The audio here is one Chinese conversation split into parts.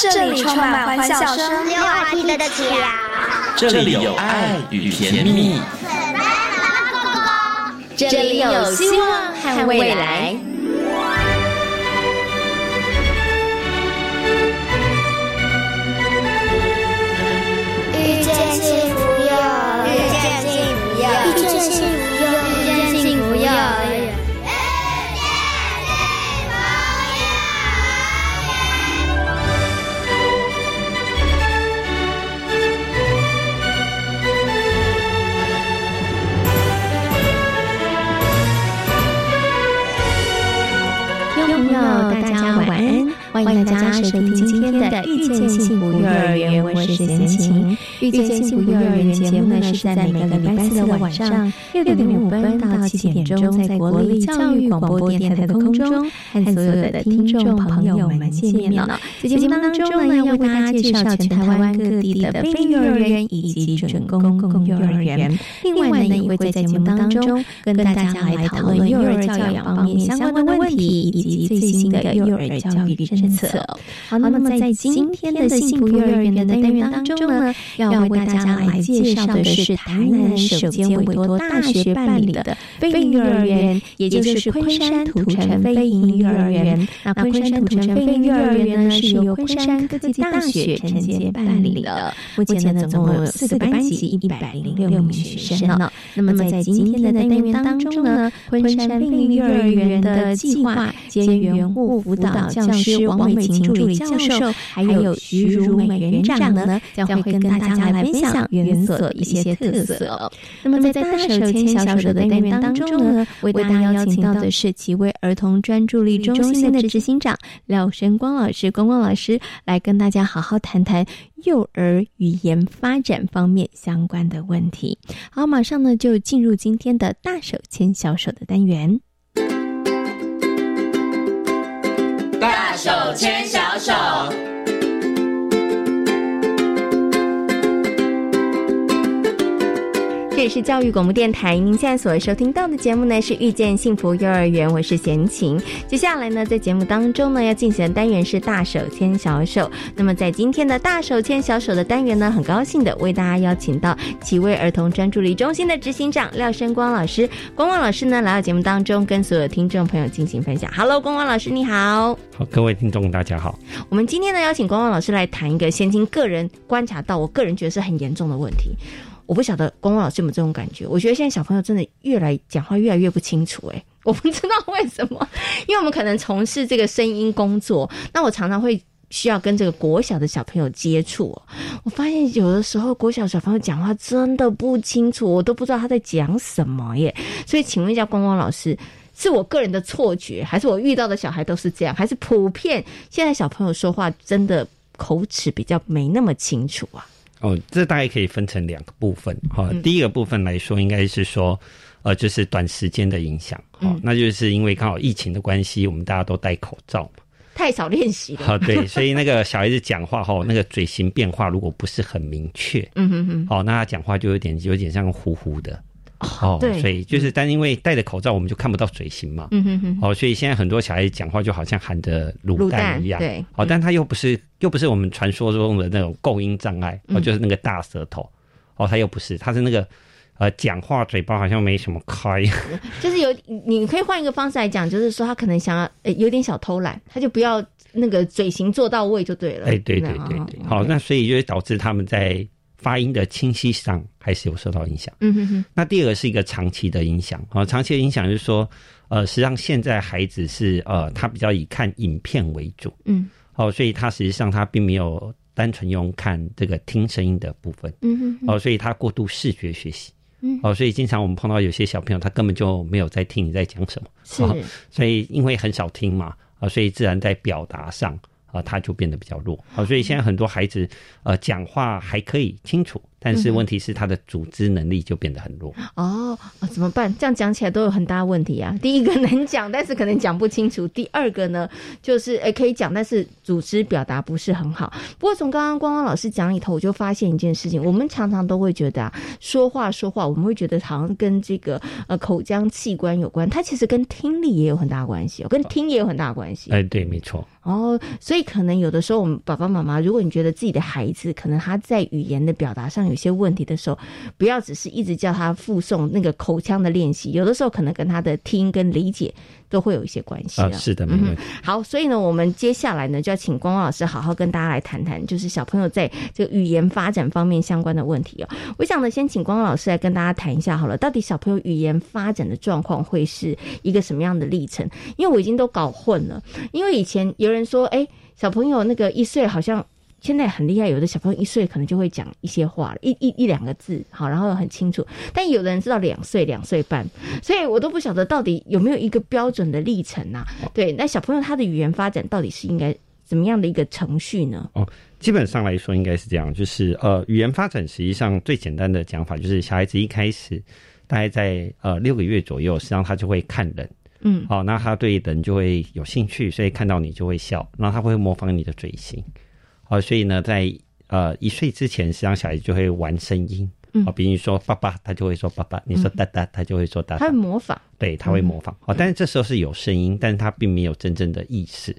这里充满欢笑声，没有话题的起啊！这里有爱与甜蜜，这里有希望和未来。欢迎大家收听今天的《遇见幸福幼儿园》，我是贤琴。《遇见幸福幼儿园》节目呢是在每个礼拜四的晚上六点五分到七点钟，在国立教育广播电台的空中和所有的听众朋友们见面了。在节目当中呢，要为大家介绍全台湾各地的非幼儿园以及准公共幼儿园。另外呢，也会在节目当中跟大家来讨论幼儿教养方面相关的问题，以及最新的幼儿教育政策。好，那么在今天的幸福幼儿园的单元当中呢，要为大家来介绍的是台南首间委托大学办理的非营幼儿园，也就是昆山土城非营幼儿园。那昆山土城非营幼儿园呢，是由昆山科技大学承接办理的。目前呢，总共有四个班级，一百零六名学生呢。那么在今天的单元当中呢，昆山非营幼儿园的计划兼园护辅导教师王美琴助理教授，还有徐如美园长呢，将会跟大家来分享园所的一些特色。那么在大手牵小手的单元当中呢，为大家邀请到的是奇威儿童专注力中心的执行长廖神光老师，光光老师来跟大家好好谈谈幼儿语言发展方面相关的问题。好，马上呢就进入今天的大手牵小手的单元。大手牵小手。这里是教育广播电台，您现在所收听到的节目呢是《遇见幸福幼儿园》，我是贤琴。接下来呢，在节目当中呢要进行的单元是大手牵小手。那么在今天的大手牵小手的单元呢，很高兴的为大家邀请到奇威儿童专注力中心的执行长廖生光老师。光光老师呢来到节目当中，跟所有听众朋友进行分享。Hello，光光老师你好。好，各位听众大家好。我们今天呢邀请光光老师来谈一个贤琴个人观察到，我个人觉得是很严重的问题。我不晓得光光老师有没有这种感觉？我觉得现在小朋友真的越来讲话越来越不清楚、欸，我不知道为什么，因为我们可能从事这个声音工作，那我常常会需要跟这个国小的小朋友接触、我发现有的时候国小小朋友讲话真的不清楚，我都不知道他在讲什么耶。所以请问一下光光老师，是我个人的错觉，还是我遇到的小孩都是这样，还是普遍现在小朋友说话真的口齿比较没那么清楚啊？哦，这大概可以分成两个部分哈、第一个部分来说，应该是说，呃，就是短时间的影响，哈、嗯。那就是因为刚好疫情的关系，我们大家都戴口罩嘛，太少练习了。好、对，所以那个小孩子讲话哈，那个嘴型变化如果不是很明确，嗯哼哼，哦，那他讲话就有点有点像糊糊的，哦，对所以就是，但因为戴着口罩，我们就看不到嘴型嘛，嗯哼哼，哦，所以现在很多小孩子讲话就好像含着卤卤蛋一样，对哦，但他又不是又不是我们传说中的那种构音障碍，哦，嗯。就是那个大舌头，哦，他又不是，他是那个呃讲话嘴巴好像没什么开，就是有你你可以换一个方式来讲，就是说他可能想要呃有点小偷懒，他就不要那个嘴型做到位就对了。哎，对对对对，好，那所以就会导致他们在发音的清晰上还是有受到影响。嗯哼哼，那第二个是一个长期的影响，啊、长期的影响就是说，呃，实际上现在孩子是呃，他比较以看影片为主，嗯。哦，所以他实际上他并没有单纯用看这个听声音的部分，嗯哼哼，哦，所以他过度视觉学习，嗯。哦，所以经常我们碰到有些小朋友，他根本就没有在听你在讲什么，是。哦所以因为很少听嘛，啊、所以自然在表达上啊、他就变得比较弱，啊、所以现在很多孩子呃讲话还可以清楚，但是问题是他的组织能力就变得很弱。哦，怎么办？这样讲起来都有很大问题啊。第一个能讲，但是可能讲不清楚；第二个呢，就是诶可以讲，但是组织表达不是很好。不过从刚刚光光老师讲里头，我就发现一件事情：我们常常都会觉得啊，说话说话，我们会觉得好像跟这个呃口腔器官有关，它其实跟听力也有很大关系，跟听也有很大关系。哎，对，没错。哦，所以可能有的时候，我们爸爸妈妈，如果你觉得自己的孩子可能他在语言的表达上有些问题的时候，不要只是一直叫他附送那个口腔的练习，有的时候可能跟他的听跟理解都会有一些关系啊。是的，没问题。好，所以呢，我们接下来呢就要请光光老师好好跟大家来谈谈，就是小朋友在这个语言发展方面相关的问题哦。我想呢，先请光光老师来跟大家谈一下好了，到底小朋友语言发展的状况会是一个什么样的历程？因为我已经都搞混了，因为以前有人。说，哎，小朋友那个一岁好像现在很厉害，有的小朋友一岁可能就会讲一些话了，一一一两个字，好，然后很清楚。但有的人知道两岁、两岁半，所以我都不晓得到底有没有一个标准的历程呐？对，那小朋友他的语言发展到底是应该怎么样的一个程序呢？哦，基本上来说应该是这样，就是呃，语言发展实际上最简单的讲法就是小孩子一开始大概在呃六个月左右，实际上他就会看人。嗯，好，那他对人就会有兴趣，所以看到你就会笑，然后他会模仿你的嘴型，好，所以呢，在呃一岁之前，实际上小孩子就会玩声音，啊，比如说爸爸，他就会说爸爸；你说哒哒，他就会说哒。他会模仿，对，他会模仿，哦，但是这时候是有声音，但是他并没有真正的意识。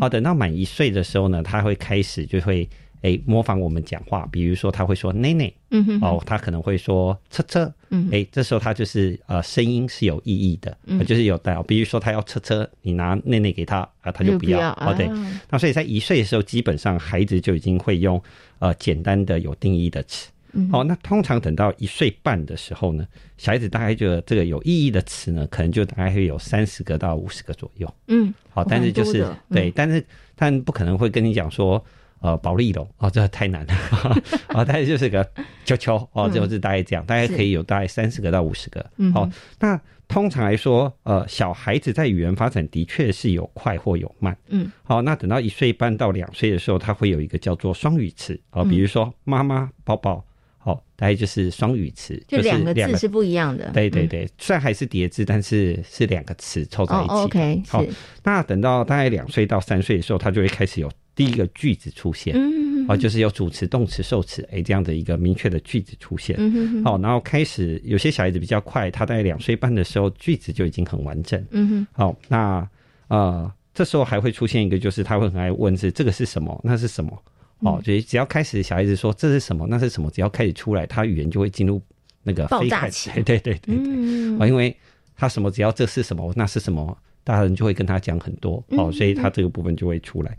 好，等到满一岁的时候呢，他会开始就会。哎，模仿我们讲话，比如说他会说“奶奶”，嗯哼，哦，他可能会说“车车”，嗯，哎，这时候他就是呃，声音是有意义的，嗯，就是有带。比如说他要车车，你拿“奶奶”给他啊，他就不要。哦，对，那所以在一岁的时候，基本上孩子就已经会用呃简单的有定义的词。哦，那通常等到一岁半的时候呢，小孩子大概就这个有意义的词呢，可能就大概会有三十个到五十个左右。嗯，好，但是就是对，但是但不可能会跟你讲说。呃，保利龙哦，这太难了 啊！大概就是个球球哦，就是大概这样，大概可以有大概三十个到五十个。好，那通常来说，呃，小孩子在语言发展的确是有快或有慢。嗯，好，那等到一岁半到两岁的时候，他会有一个叫做双语词哦，比如说妈妈、宝宝，好，大概就是双语词，就两个字是不一样的。对对对，虽然还是叠字，但是是两个词凑在一起。OK，好，那等到大概两岁到三岁的时候，他就会开始有。第一个句子出现，嗯，哦，就是有主词、动词、受词，哎，这样的一个明确的句子出现，嗯好，然后开始有些小孩子比较快，他在两岁半的时候，句子就已经很完整，嗯哼，好，那呃，这时候还会出现一个，就是他会很爱问是这个是什么，那是什么，哦，所以只要开始小孩子说这是什么，那是什么，只要开始出来，他语言就会进入那个爆炸期，对对对对，嗯，啊，因为他什么只要这是什么，那是什么，大人就会跟他讲很多，哦，所以他这个部分就会出来。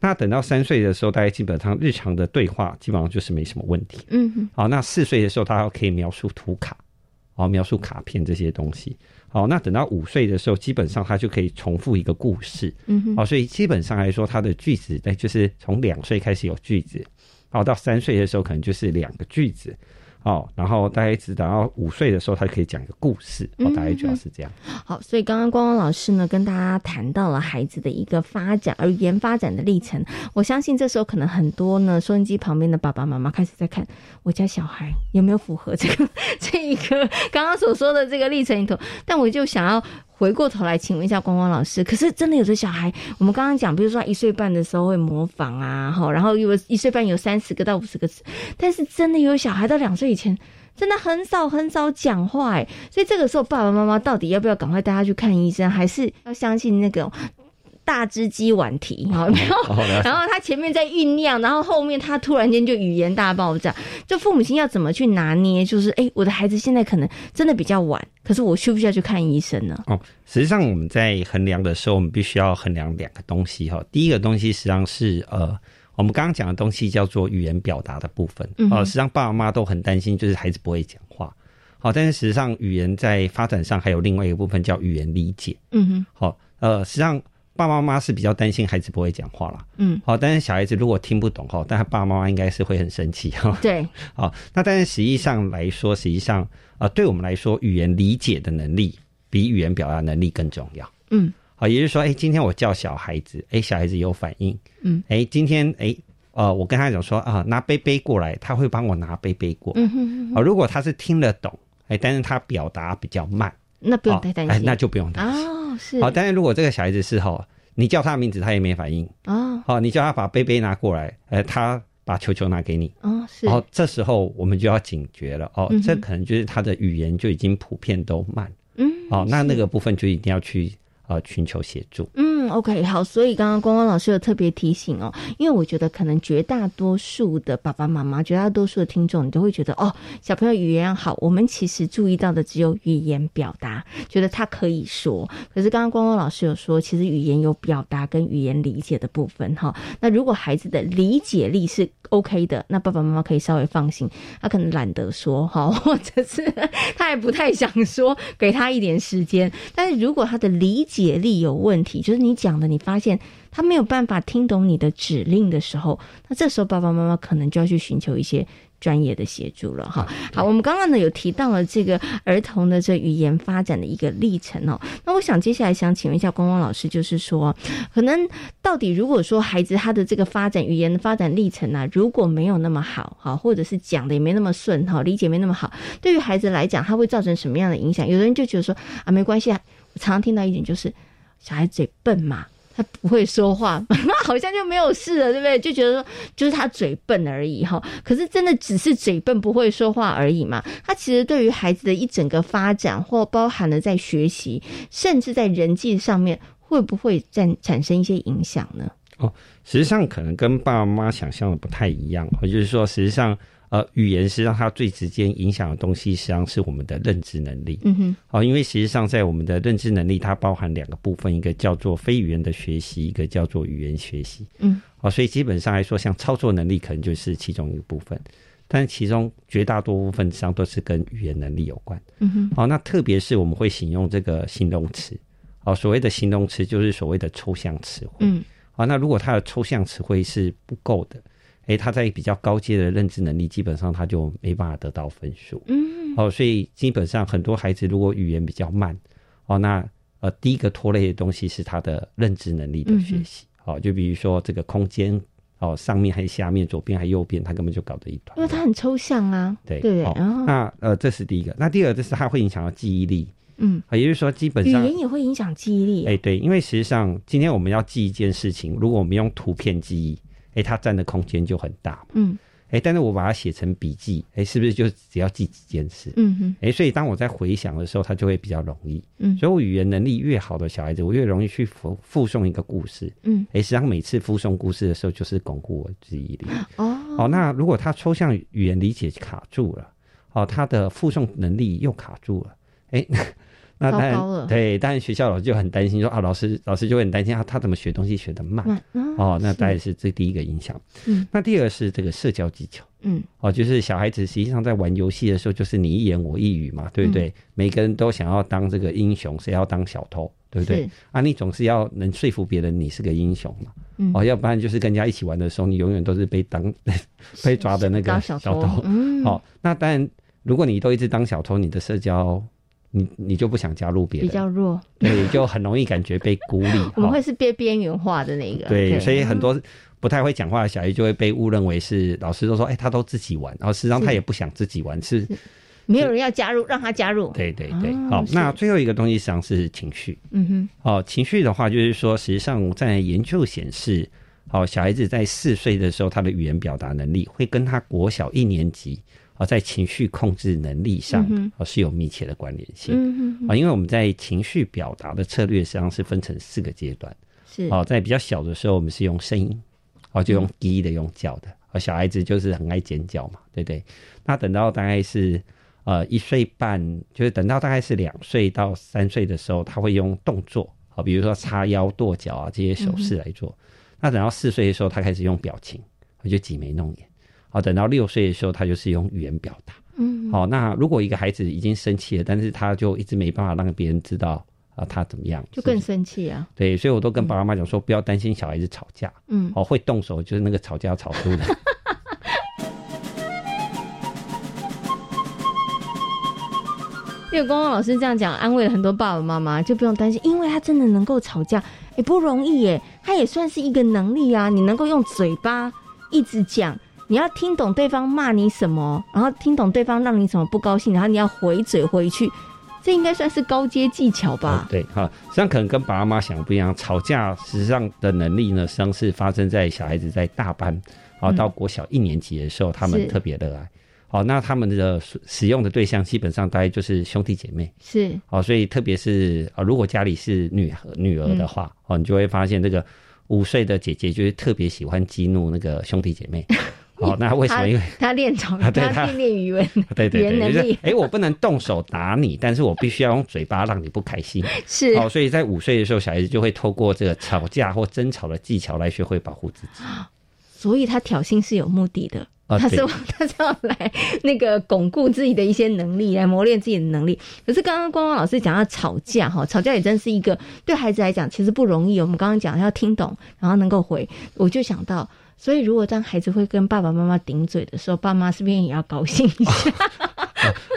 那等到三岁的时候，大概基本上日常的对话基本上就是没什么问题。嗯，好，那四岁的时候，他可以描述图卡，好，描述卡片这些东西。好，那等到五岁的时候，基本上他就可以重复一个故事。嗯，好，所以基本上来说，他的句子在就是从两岁开始有句子，好，到三岁的时候可能就是两个句子。哦，然后大概直到五岁的时候，他可以讲一个故事。哦，大概主要是这样。好，所以刚刚光光老师呢，跟大家谈到了孩子的一个发展，而语言发展的历程。我相信这时候可能很多呢，收音机旁边的爸爸妈妈开始在看我家小孩有没有符合这个 这一个刚刚所说的这个历程里头。但我就想要。回过头来，请问一下光光老师，可是真的有的小孩，我们刚刚讲，比如说一岁半的时候会模仿啊，哈，然后有一岁半有三十个到五十个词，但是真的有小孩到两岁以前，真的很少很少讲话，哎，所以这个时候爸爸妈妈到底要不要赶快带他去看医生，还是要相信那个？大只鸡晚啼，好 没有？然后他前面在酝酿，然后后面他突然间就语言大爆炸。就父母亲要怎么去拿捏？就是哎，我的孩子现在可能真的比较晚，可是我需不需要去看医生呢？哦，实际上我们在衡量的时候，我们必须要衡量两个东西哈。第一个东西实际上是呃，我们刚刚讲的东西叫做语言表达的部分。哦，实际上爸爸妈妈都很担心，就是孩子不会讲话。好，但是实际上语言在发展上还有另外一个部分叫语言理解。嗯哼。好，呃，实际上。爸爸妈妈是比较担心孩子不会讲话了，嗯，好，但是小孩子如果听不懂哈，但他爸爸妈妈应该是会很生气哈。对，好，那但是实际上来说，实际上啊，对我们来说，语言理解的能力比语言表达能力更重要。嗯，好，也就是说，哎，今天我叫小孩子，哎，小孩子有反应，嗯，哎，今天哎，呃，我跟他讲说啊，拿杯杯过来，他会帮我拿杯杯过。嗯哼，哦，如果他是听得懂，哎，但是他表达比较慢，那不用太担心，那就不用担心。哦，是。好，但是如果这个小孩子是哈，你叫他名字他也没反应，哦，好，你叫他把杯杯拿过来，呃，他把球球拿给你，哦，是。然后这时候我们就要警觉了，哦，这可能就是他的语言就已经普遍都慢，嗯，哦，那那个部分就一定要去。呃，寻求协助。嗯，OK，好。所以刚刚光光老师有特别提醒哦，因为我觉得可能绝大多数的爸爸妈妈，绝大多数的听众，你都会觉得哦，小朋友语言好。我们其实注意到的只有语言表达，觉得他可以说。可是刚刚光光老师有说，其实语言有表达跟语言理解的部分哈。那如果孩子的理解力是 OK 的，那爸爸妈妈可以稍微放心。他可能懒得说哈，或者是他也不太想说，给他一点时间。但是如果他的理解，解力有问题，就是你讲的，你发现他没有办法听懂你的指令的时候，那这时候爸爸妈妈可能就要去寻求一些专业的协助了哈。好，我们刚刚呢有提到了这个儿童的这语言发展的一个历程哦。那我想接下来想请问一下光光老师，就是说，可能到底如果说孩子他的这个发展语言的发展历程呢，如果没有那么好哈，或者是讲的也没那么顺哈，理解没那么好，对于孩子来讲，他会造成什么样的影响？有的人就觉得说啊，没关系啊。我常常听到一点就是，小孩嘴笨嘛，他不会说话，好像就没有事了，对不对？就觉得说就是他嘴笨而已哈。可是真的只是嘴笨不会说话而已嘛？他其实对于孩子的一整个发展，或包含了在学习，甚至在人际上面，会不会在产生一些影响呢？哦，实际上可能跟爸爸妈妈想象的不太一样，也就是说，实际上。呃，语言实际上它最直接影响的东西，实际上是我们的认知能力。嗯哼。好，因为实际上在我们的认知能力，它包含两个部分，一个叫做非语言的学习，一个叫做语言学习。嗯。好，所以基本上来说，像操作能力可能就是其中一个部分，但是其中绝大多部分上都是跟语言能力有关。嗯哼。好，那特别是我们会使用这个形容词。好，所谓的形容词就是所谓的抽象词汇。嗯。好，那如果它的抽象词汇是不够的。诶，他在比较高阶的认知能力，基本上他就没办法得到分数。嗯，哦，所以基本上很多孩子如果语言比较慢，哦，那呃，第一个拖累的东西是他的认知能力的学习。哦，就比如说这个空间，哦，上面还是下面，左边还是右边，他根本就搞得一团。因为他很抽象啊。对对。然后那呃，这是第一个。那第二就是它会影响到记忆力。嗯，也就是说，基本上语言也会影响记忆力。哎，对，因为实际上今天我们要记一件事情，如果我们用图片记忆。哎，它占的空间就很大。嗯，哎，但是我把它写成笔记，哎，是不是就只要记几件事？嗯哼，哎，所以当我在回想的时候，它就会比较容易。嗯，所以我语言能力越好的小孩子，我越容易去复复诵一个故事。嗯，哎，实际上每次附送故事的时候，就是巩固我记忆力。哦，好，那如果他抽象语言理解卡住了，哦，他的附送能力又卡住了，哎。那当然，对，当然学校老师就很担心，说啊，老师老师就会很担心啊他怎么学东西学得慢哦，那当然是这第一个影响。嗯，那第二是这个社交技巧，嗯，哦，就是小孩子实际上在玩游戏的时候，就是你一言我一语嘛，对不对？每个人都想要当这个英雄，谁要当小偷，对不对？啊，你总是要能说服别人你是个英雄嘛，哦，要不然就是跟人家一起玩的时候，你永远都是被当被抓的那个小偷。嗯，好，那当然，如果你都一直当小偷，你的社交。你你就不想加入别人，比较弱，对，就很容易感觉被孤立。我们会是被边缘化的那个，对，所以很多不太会讲话的小孩就会被误认为是老师都说，哎，他都自己玩，然后实际上他也不想自己玩，是没有人要加入，让他加入。对对对，好，那最后一个东西实际上是情绪，嗯哼，哦，情绪的话就是说，实际上在研究显示，哦，小孩子在四岁的时候，他的语言表达能力会跟他国小一年级。啊，在情绪控制能力上，啊是有密切的关联性。啊，因为我们在情绪表达的策略实际上是分成四个阶段。是啊，在比较小的时候，我们是用声音，啊，就用低的、用叫的。啊，小孩子就是很爱尖叫嘛，对不对？那等到大概是呃一岁半，就是等到大概是两岁到三岁的时候，他会用动作，啊，比如说叉腰、跺脚啊这些手势来做。那等到四岁的时候，他开始用表情，就挤眉弄眼。好，等到六岁的时候，他就是用语言表达。嗯，好，那如果一个孩子已经生气了，但是他就一直没办法让别人知道啊，他怎么样，就更生气啊。对，所以我都跟爸爸妈妈讲说，不要担心小孩子吵架。嗯，哦，会动手就是那个吵架吵输的。因为光光老师这样讲，安慰了很多爸爸妈妈，就不用担心，因为他真的能够吵架，也不容易耶，他也算是一个能力啊。你能够用嘴巴。一直讲，你要听懂对方骂你什么，然后听懂对方让你什么不高兴，然后你要回嘴回去。这应该算是高阶技巧吧？对，哈，实际上可能跟爸爸妈妈想的不一样。吵架实际上的能力呢，实际上是发生在小孩子在大班，好到国小一年级的时候，他们特别热爱。好，那他们的使用的对象基本上大概就是兄弟姐妹。是，哦，所以特别是啊，如果家里是女女儿的话，哦，你就会发现这个五岁的姐姐就是特别喜欢激怒那个兄弟姐妹。哦，那为什么？因为他练长，他练练语文，对对对，就是哎，我不能动手打你，但是我必须要用嘴巴让你不开心。是，哦，所以在五岁的时候，小孩子就会透过这个吵架或争吵的技巧来学会保护自己。所以他挑衅是有目的的，他是 他是要来那个巩固自己的一些能力，来磨练自己的能力。可是刚刚光光老师讲到吵架哈，吵架也真是一个对孩子来讲其实不容易。我们刚刚讲要听懂，然后能够回，我就想到。所以，如果当孩子会跟爸爸妈妈顶嘴的时候，爸妈是不是也要高兴一下？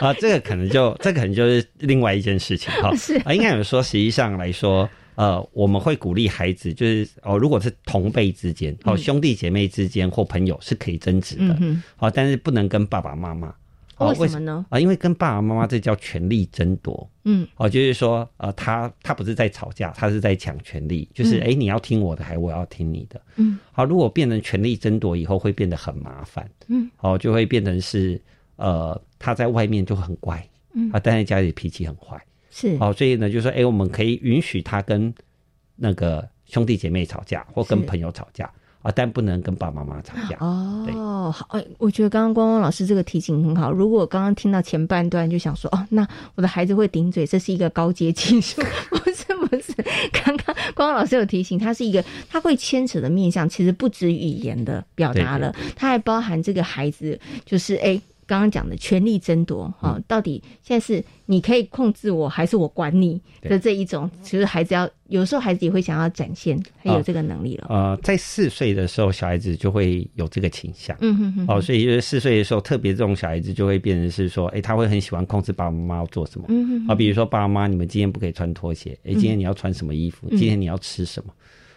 啊，这个可能就这个可能就是另外一件事情哈。是啊，应该有说，实际上来说，呃，我们会鼓励孩子，就是哦，如果是同辈之间，哦，兄弟姐妹之间或朋友是可以争执的，好，但是不能跟爸爸妈妈。为什么呢？啊，因为跟爸爸妈妈这叫权力争夺。嗯，哦，就是说，呃，他他不是在吵架，他是在抢权力。就是，哎，你要听我的，还我要听你的？嗯，好，如果变成权力争夺以后，会变得很麻烦。嗯，哦，就会变成是，呃，他在外面就很乖，嗯，啊，但在家里脾气很坏。是，哦，所以呢，就说，哎，我们可以允许他跟那个兄弟姐妹吵架，或跟朋友吵架。啊，但不能跟爸爸妈妈吵架哦。好，哎，我觉得刚刚光光老师这个提醒很好。如果刚刚听到前半段就想说，哦，那我的孩子会顶嘴，这是一个高阶技术，不是不是。刚刚光光老师有提醒，他是一个，他会牵扯的面向其实不止语言的表达了，他还包含这个孩子，就是哎。刚刚讲的权力争夺，哈，到底现在是你可以控制我，还是我管你的这一种？其实孩子要有时候孩子也会想要展现他有这个能力了。呃，在四岁的时候，小孩子就会有这个倾向。嗯哼哼。哦，所以就是四岁的时候，特别这种小孩子就会变成是说，哎，他会很喜欢控制爸爸妈妈要做什么。嗯哼。啊，比如说爸爸妈妈，你们今天不可以穿拖鞋。哎，今天你要穿什么衣服？今天你要吃什么？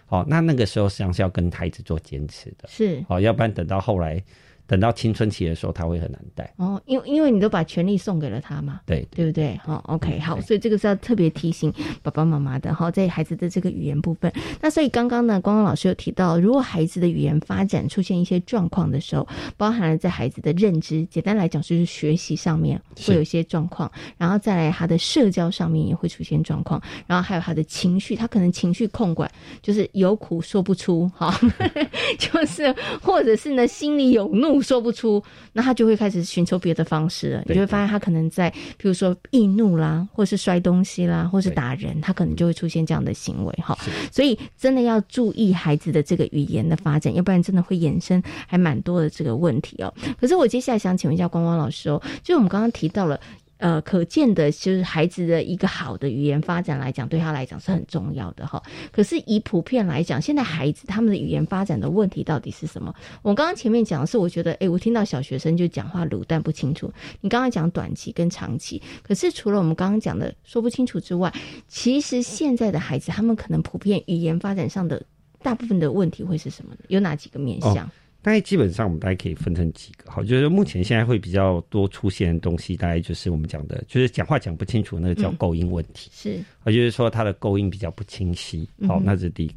哦，那那个时候实际上是要跟孩子做坚持的。是。哦，要不然等到后来。等到青春期的时候，他会很难带哦，因为因为你都把权利送给了他嘛，对对不对？好，OK，好，所以这个是要特别提醒爸爸妈妈的哈，在孩子的这个语言部分。那所以刚刚呢，光光老师有提到，如果孩子的语言发展出现一些状况的时候，包含了在孩子的认知，简单来讲就是学习上面会有一些状况，然后再来他的社交上面也会出现状况，然后还有他的情绪，他可能情绪控管就是有苦说不出，哈，就是或者是呢心里有怒。说不出，那他就会开始寻求别的方式了。你就会发现，他可能在，比如说易怒啦，或是摔东西啦，或是打人，他可能就会出现这样的行为哈。所以，真的要注意孩子的这个语言的发展，要不然真的会衍生还蛮多的这个问题哦。可是，我接下来想请问一下光光老师哦，就我们刚刚提到了。呃，可见的就是孩子的一个好的语言发展来讲，对他来讲是很重要的哈。可是以普遍来讲，现在孩子他们的语言发展的问题到底是什么？我刚刚前面讲的是，我觉得，哎，我听到小学生就讲话卤蛋不清楚。你刚刚讲短期跟长期，可是除了我们刚刚讲的说不清楚之外，其实现在的孩子他们可能普遍语言发展上的大部分的问题会是什么呢？有哪几个面向？大概基本上我们大概可以分成几个，好，就是目前现在会比较多出现的东西，大概就是我们讲的，就是讲话讲不清楚，那个叫构音问题，是，也就是说他的构音比较不清晰，好，那是第一个。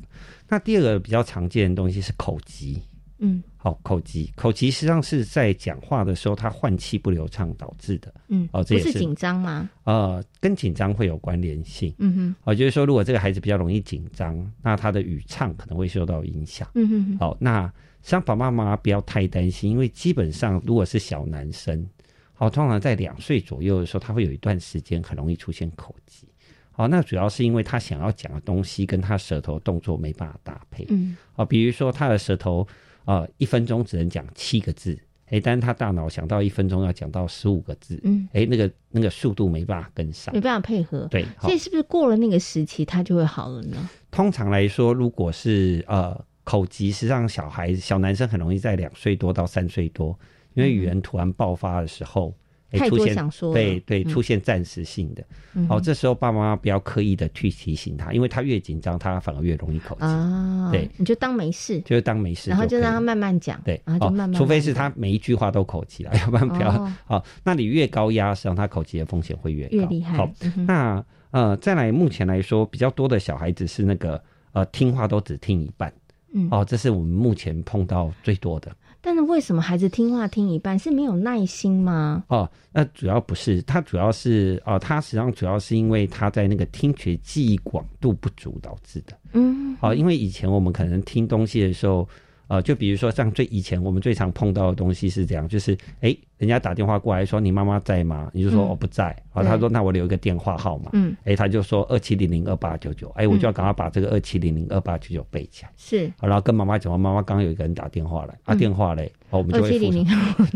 那第二个比较常见的东西是口疾，嗯，好，口疾，口疾实际上是在讲话的时候他换气不流畅导致的，嗯，哦，这也是紧张吗？呃，跟紧张会有关联性，嗯哼，哦，就是说如果这个孩子比较容易紧张，那他的语唱可能会受到影响，嗯哼，好，那。像爸爸妈妈不要太担心，因为基本上如果是小男生，好，通常在两岁左右的时候，他会有一段时间很容易出现口疾。好，那主要是因为他想要讲的东西跟他舌头动作没办法搭配。嗯，好，比如说他的舌头啊，一分钟只能讲七个字，哎，但是他大脑想到一分钟要讲到十五个字，嗯，哎，那个那个速度没办法跟上，没办法配合。对，所以是不是过了那个时期，他就会好了呢？通常来说，如果是呃。口疾实际上，小孩子、小男生很容易在两岁多到三岁多，因为语言突然爆发的时候，太出现想说，对对，出现暂时性的。哦，这时候爸爸妈妈不要刻意的去提醒他，因为他越紧张，他反而越容易口疾。啊，对，你就当没事，就是当没事，然后就让他慢慢讲，对，然后就慢慢，除非是他每一句话都口疾了，要不然不要。好，那你越高压，实际上他口疾的风险会越越厉害。好，那呃，再来，目前来说，比较多的小孩子是那个呃，听话都只听一半。嗯，哦，这是我们目前碰到最多的。但是为什么孩子听话听一半是没有耐心吗？哦，那主要不是，他主要是哦，他实际上主要是因为他在那个听觉记忆广度不足导致的。嗯，哦，因为以前我们可能听东西的时候。呃，就比如说像最以前我们最常碰到的东西是这样，就是哎，人家打电话过来说你妈妈在吗？你就说我不在，啊，他说那我留一个电话号码，嗯，哎，他就说二七零零二八九九，哎，我就要赶快把这个二七零零二八九九背起来，是，好，然后跟妈妈讲，妈妈刚刚有一个人打电话来，啊，电话嘞，哦，我们就会复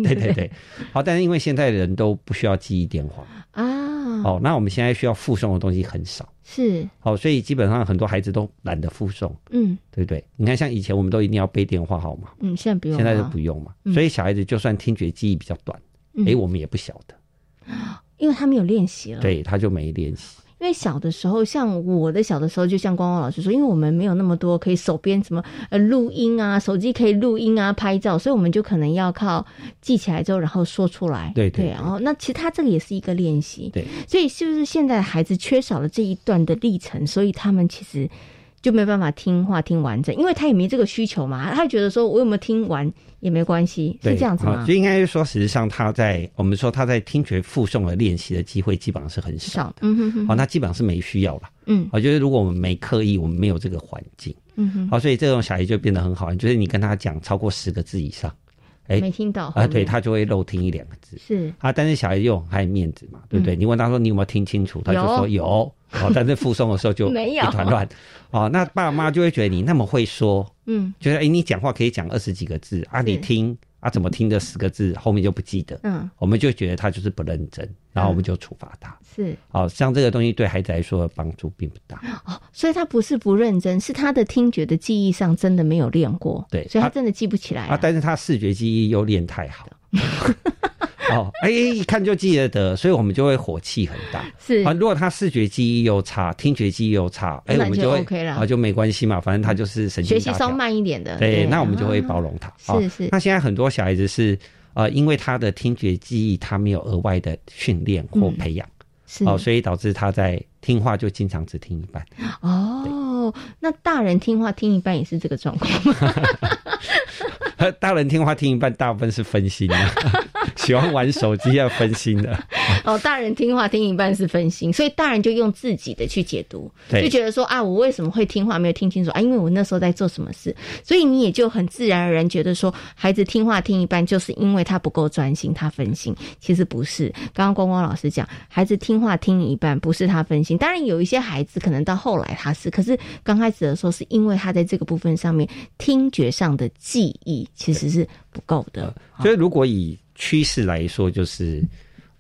对对对，好，但是因为现在人都不需要记忆电话啊，哦，那我们现在需要附送的东西很少。是，好，所以基本上很多孩子都懒得附送，嗯，对不对？你看，像以前我们都一定要背电话号码，嗯，现在不用，现在就不用嘛。所以小孩子就算听觉记忆比较短，哎，我们也不晓得，因为他没有练习了，对，他就没练习。因为小的时候，像我的小的时候，就像光光老师说，因为我们没有那么多可以手边什么呃录音啊，手机可以录音啊、拍照，所以我们就可能要靠记起来之后，然后说出来。对对。然后，那其实他这个也是一个练习。对。所以，是不是现在孩子缺少了这一段的历程，所以他们其实？就没办法听话听完整，因为他也没这个需求嘛。他觉得说，我有没有听完也没关系，是这样子吗？就应该是说，实际上他在我们说他在听觉附送的练习的机会基本上是很少的。嗯哼哼。好，那基本上是没需要了。嗯。我觉得如果我们没刻意，我们没有这个环境。嗯哼。好，所以这种小孩就变得很好，就是你跟他讲超过十个字以上。哎，没听到啊？对他就会漏听一两个字，是啊。但是小孩又很爱面子嘛，对不对？你问他说你有没有听清楚，他就说有。哦，但是附送的时候就一团乱。哦，那爸妈就会觉得你那么会说，嗯，觉得哎，你讲话可以讲二十几个字啊，你听啊，怎么听这十个字后面就不记得？嗯，我们就觉得他就是不认真，然后我们就处罚他。是，哦，像这个东西对孩子来说帮助并不大。哦，所以他不是不认真，是他的听觉的记忆上真的没有练过。对，所以他真的记不起来啊。但是他视觉记忆又练太好。哦，哎，一看就记得得，所以我们就会火气很大。是啊，如果他视觉记忆又差，听觉记忆又差，哎，我们就会啊，就没关系嘛，反正他就是神经学习稍慢一点的。对，那我们就会包容他。是是。那现在很多小孩子是呃，因为他的听觉记忆他没有额外的训练或培养，哦，所以导致他在听话就经常只听一半。哦，那大人听话听一半也是这个状况吗？大人听话听一半，大部分是分心的，喜欢玩手机要分心的。哦，大人听话听一半是分心，所以大人就用自己的去解读，就觉得说啊，我为什么会听话没有听清楚啊？因为我那时候在做什么事，所以你也就很自然而然觉得说，孩子听话听一半就是因为他不够专心，他分心。其实不是，刚刚光光老师讲，孩子听话听一半不是他分心，当然有一些孩子可能到后来他是，可是刚开始的时候是因为他在这个部分上面听觉上的记忆。其实是不够的，所以如果以趋势来说，就是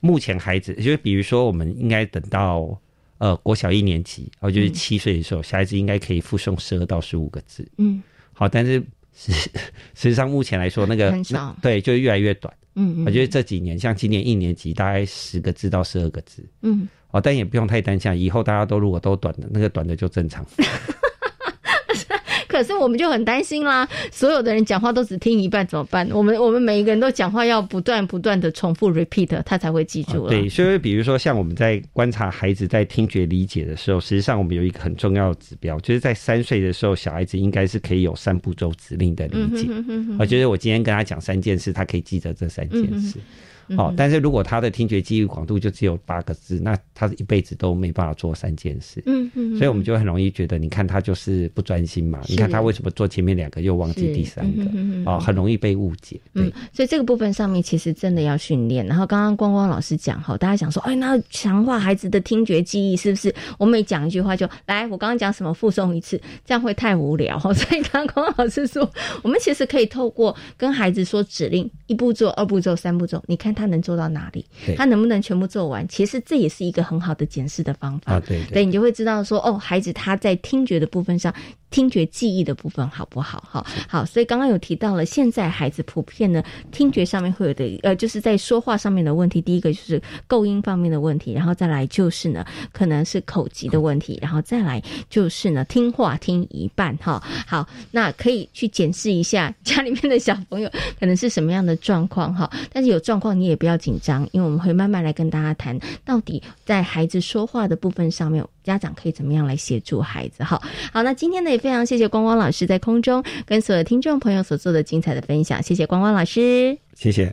目前孩子，就是比如说，我们应该等到呃国小一年级，然后就是七岁的时候，小孩子应该可以复诵十二到十五个字。嗯，好，但是实 实际上目前来说，那个很少，对，就越来越短。嗯，我觉得这几年，像今年一年级大概十个字到十二个字。嗯，哦，但也不用太担心，以后大家都如果都短的，那个短的就正常。可是我们就很担心啦，所有的人讲话都只听一半怎么办？我们我们每一个人都讲话要不断不断的重复 repeat，他才会记住了。对，所以比如说像我们在观察孩子在听觉理解的时候，实际上我们有一个很重要的指标，就是在三岁的时候，小孩子应该是可以有三步骤指令的理解。我觉得我今天跟他讲三件事，他可以记得这三件事。哦，但是如果他的听觉记忆广度就只有八个字，那他一辈子都没办法做三件事。嗯嗯，所以我们就很容易觉得，你看他就是不专心嘛。你看他为什么做前面两个又忘记第三个？哦，很容易被误解。嗯，所以这个部分上面其实真的要训练。然后刚刚光光老师讲哈，大家想说，哎，那强化孩子的听觉记忆是不是？我每讲一句话就来，我刚刚讲什么，复诵一次，这样会太无聊。所以刚刚光光老师说，我们其实可以透过跟孩子说指令，一步做，二步骤，三步骤，你看他。他能做到哪里？他能不能全部做完？其实这也是一个很好的检视的方法。对，对你就会知道说，哦，孩子他在听觉的部分上听觉记忆的部分好不好？哈，好，所以刚刚有提到了，现在孩子普遍呢，听觉上面会有的，呃，就是在说话上面的问题。第一个就是构音方面的问题，然后再来就是呢，可能是口疾的问题，然后再来就是呢，听话听一半。哈，好，那可以去检视一下家里面的小朋友可能是什么样的状况。哈，但是有状况你也不要紧张，因为我们会慢慢来跟大家谈，到底在孩子说话的部分上面。家长可以怎么样来协助孩子？哈，好，那今天呢非常谢谢光光老师在空中跟所有听众朋友所做的精彩的分享，谢谢光光老师，谢谢。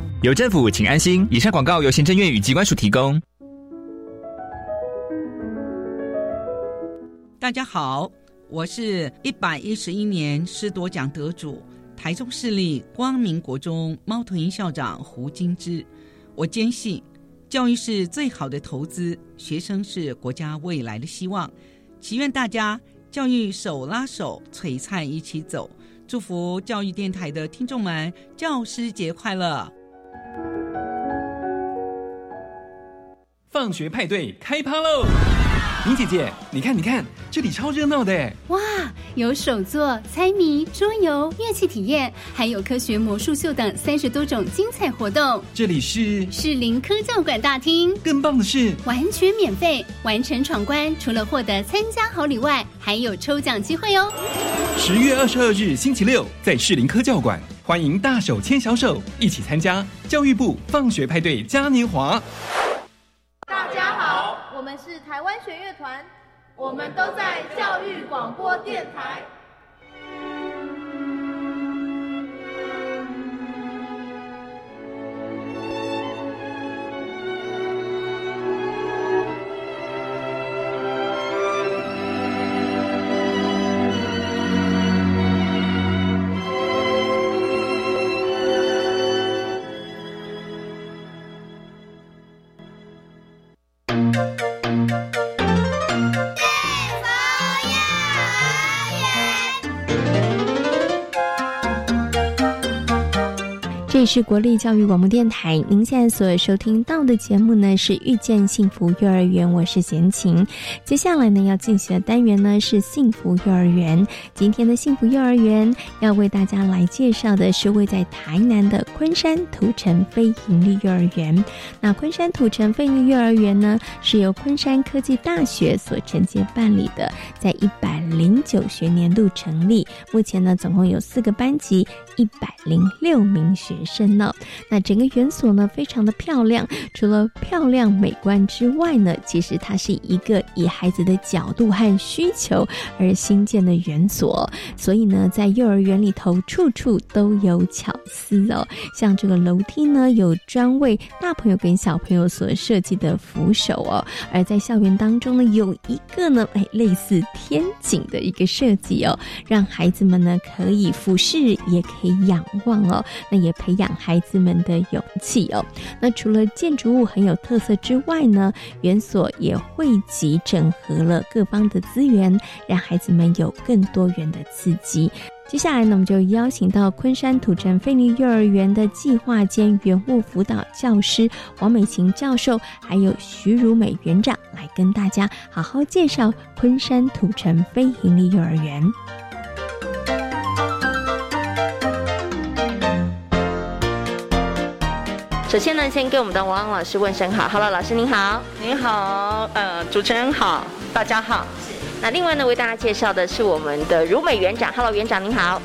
有政府，请安心。以上广告由行政院与机关署提供。大家好，我是一百一十一年师铎奖得主台中市立光明国中猫头鹰校长胡金枝。我坚信，教育是最好的投资，学生是国家未来的希望。祈愿大家教育手拉手，璀璨一起走。祝福教育电台的听众们，教师节快乐！放学派对开趴喽！林姐姐，你看，你看，这里超热闹的！哇，有手作、猜谜、桌游、乐器体验，还有科学魔术秀等三十多种精彩活动。这里是士林科教馆大厅。更棒的是，完全免费，完成闯关，除了获得参加好礼外，还有抽奖机会哦！十月二十二日星期六，在士林科教馆，欢迎大手牵小手，一起参加教育部放学派对嘉年华。台湾弦乐团，我们都在教育广播电台。里是国立教育广播电台，您现在所收听到的节目呢是遇见幸福幼儿园，我是贤琴。接下来呢要进行的单元呢是幸福幼儿园。今天的幸福幼儿园要为大家来介绍的是位在台南的昆山土城非营利幼儿园。那昆山土城非营利幼儿园呢是由昆山科技大学所承接办理的，在一百零九学年度成立，目前呢总共有四个班级，一百零六名学生。生呢，那整个园所呢非常的漂亮，除了漂亮美观之外呢，其实它是一个以孩子的角度和需求而新建的园所，所以呢，在幼儿园里头处处都有巧思哦。像这个楼梯呢，有专为大朋友跟小朋友所设计的扶手哦，而在校园当中呢，有一个呢，哎，类似天井的一个设计哦，让孩子们呢可以俯视，也可以仰望哦，那也培。养孩子们的勇气哦。那除了建筑物很有特色之外呢，园所也汇集整合了各方的资源，让孩子们有更多元的刺激。接下来呢，我们就邀请到昆山土城菲尼幼儿园的计划兼园务辅导教师王美琴教授，还有徐如美园长来跟大家好好介绍昆山土城非营利幼儿园。首先呢，先给我们的王老师问声好，Hello，老师您好，您好，呃，主持人好，大家好。那另外呢，为大家介绍的是我们的如美园长，Hello，园长您好，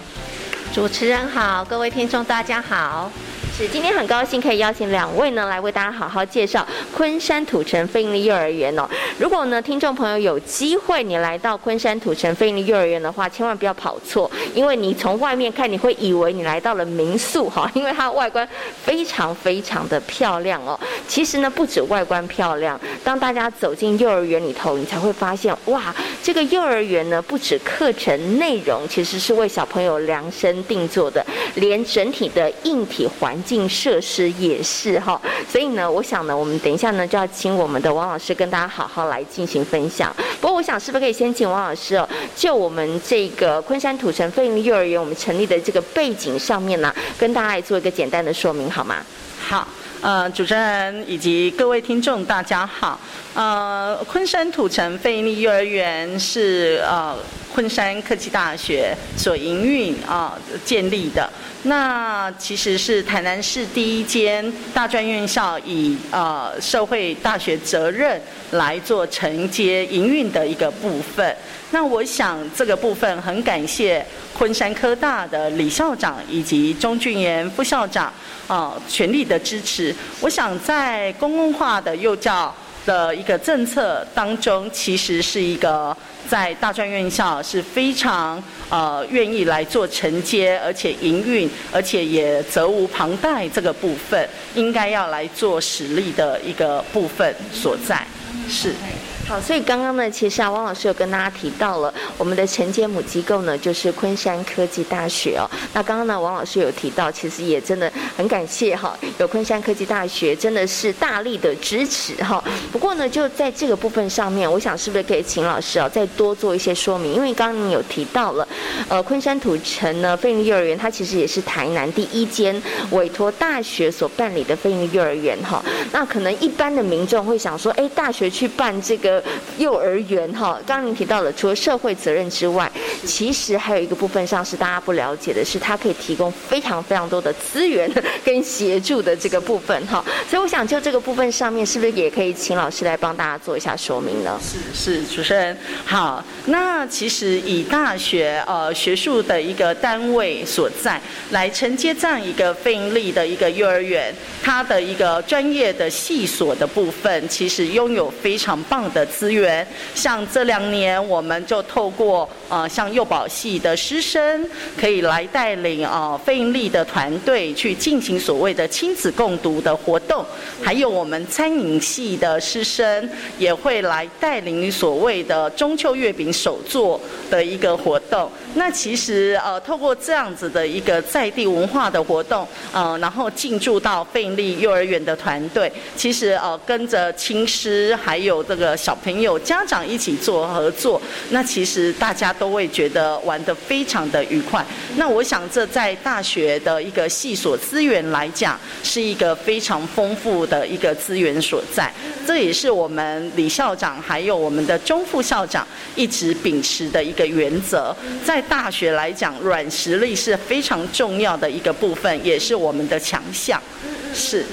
主持人好，各位听众大家好。是，今天很高兴可以邀请两位呢来为大家好好介绍昆山土城非营利幼儿园哦。如果呢听众朋友有机会你来到昆山土城非营利幼儿园的话，千万不要跑错，因为你从外面看你会以为你来到了民宿哈，因为它外观非常非常的漂亮哦。其实呢不止外观漂亮，当大家走进幼儿园里头，你才会发现哇，这个幼儿园呢不止课程内容其实是为小朋友量身定做的，连整体的硬体环境设施也是哈，所以呢，我想呢，我们等一下呢就要请我们的王老师跟大家好好来进行分享。不过，我想是不是可以先请王老师哦，就我们这个昆山土城飞利幼儿园我们成立的这个背景上面呢，跟大家来做一个简单的说明好吗？好。呃，主持人以及各位听众，大家好。呃，昆山土城费力幼儿园是呃昆山科技大学所营运啊建立的。那其实是台南市第一间大专院校以呃社会大学责任来做承接营运的一个部分。那我想这个部分很感谢昆山科大的李校长以及钟俊言副校长。啊，全力的支持。我想在公共化的幼教的一个政策当中，其实是一个在大专院校是非常呃愿意来做承接，而且营运，而且也责无旁贷这个部分，应该要来做实力的一个部分所在，是。好，所以刚刚呢，其实啊，汪老师有跟大家提到了我们的承接母机构呢，就是昆山科技大学哦。那刚刚呢，王老师有提到，其实也真的很感谢哈，有昆山科技大学真的是大力的支持哈。不过呢，就在这个部分上面，我想是不是可以请老师啊，再多做一些说明？因为刚刚你有提到了，呃，昆山土城呢，飞利幼儿园，它其实也是台南第一间委托大学所办理的飞利幼儿园哈。那可能一般的民众会想说，哎，大学去办这个。幼儿园哈，刚刚您提到了，除了社会责任之外，其实还有一个部分上是大家不了解的，是它可以提供非常非常多的资源跟协助的这个部分哈。所以我想就这个部分上面，是不是也可以请老师来帮大家做一下说明呢？是是，主持人好。那其实以大学呃学术的一个单位所在来承接这样一个非盈利的一个幼儿园，它的一个专业的系所的部分，其实拥有非常棒的。资源，像这两年，我们就透过呃，像幼保系的师生，可以来带领呃费力的团队去进行所谓的亲子共读的活动，还有我们餐饮系的师生也会来带领所谓的中秋月饼手作的一个活动。那其实呃，透过这样子的一个在地文化的活动，呃，然后进驻到费力幼儿园的团队，其实呃，跟着亲师还有这个小。朋友、家长一起做合作，那其实大家都会觉得玩得非常的愉快。那我想，这在大学的一个系所资源来讲，是一个非常丰富的一个资源所在。这也是我们李校长还有我们的钟副校长一直秉持的一个原则。在大学来讲，软实力是非常重要的一个部分，也是我们的强项。是。